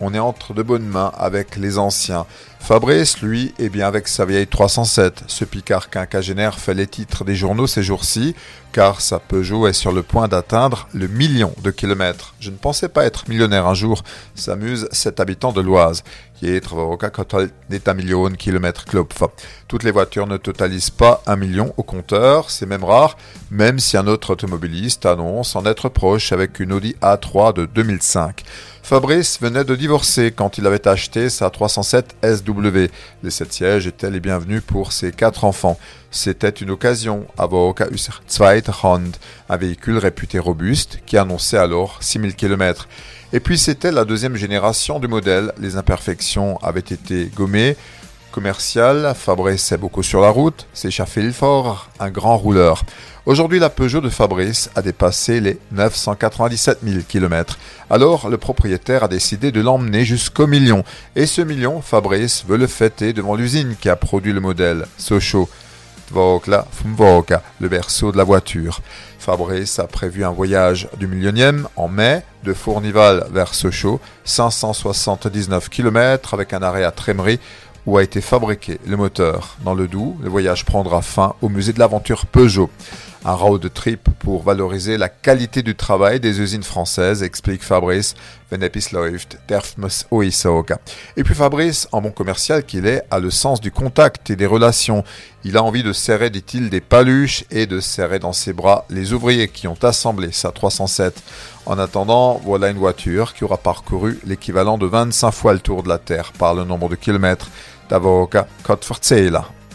On est entre de bonnes mains avec les anciens. Fabrice, lui, est bien avec sa vieille 307. Ce Picard quinquagénaire fait les titres des journaux ces jours-ci, car sa Peugeot est sur le point d'atteindre le million de kilomètres. Je ne pensais pas être millionnaire un jour, s'amuse cet habitant de l'Oise. Toutes les voitures ne totalisent pas un million au compteur, c'est même rare, même si un autre automobiliste annonce en être proche avec une Audi A3 de 2005. Fabrice venait de divorcer quand il avait acheté sa 307 SW. Les sept sièges étaient les bienvenus pour ses quatre enfants. C'était une occasion, Avoka Hand, un véhicule réputé robuste qui annonçait alors 6000 km. Et puis c'était la deuxième génération du modèle. Les imperfections avaient été gommées. Commercial, Fabrice est beaucoup sur la route, c'est fort, un grand rouleur. Aujourd'hui, la Peugeot de Fabrice a dépassé les 997 000 km. Alors, le propriétaire a décidé de l'emmener jusqu'au million. Et ce million, Fabrice veut le fêter devant l'usine qui a produit le modèle, Sochaux. le berceau de la voiture. Fabrice a prévu un voyage du millionième en mai de Fournival vers Sochaux, 579 km avec un arrêt à Trémery où a été fabriqué le moteur. Dans le Doubs, le voyage prendra fin au musée de l'aventure Peugeot. Un road trip pour valoriser la qualité du travail des usines françaises, explique Fabrice. Et puis Fabrice, en bon commercial qu'il est, a le sens du contact et des relations. Il a envie de serrer, dit-il, des paluches et de serrer dans ses bras les ouvriers qui ont assemblé sa 307. En attendant, voilà une voiture qui aura parcouru l'équivalent de 25 fois le tour de la Terre par le nombre de kilomètres. D'avocat Code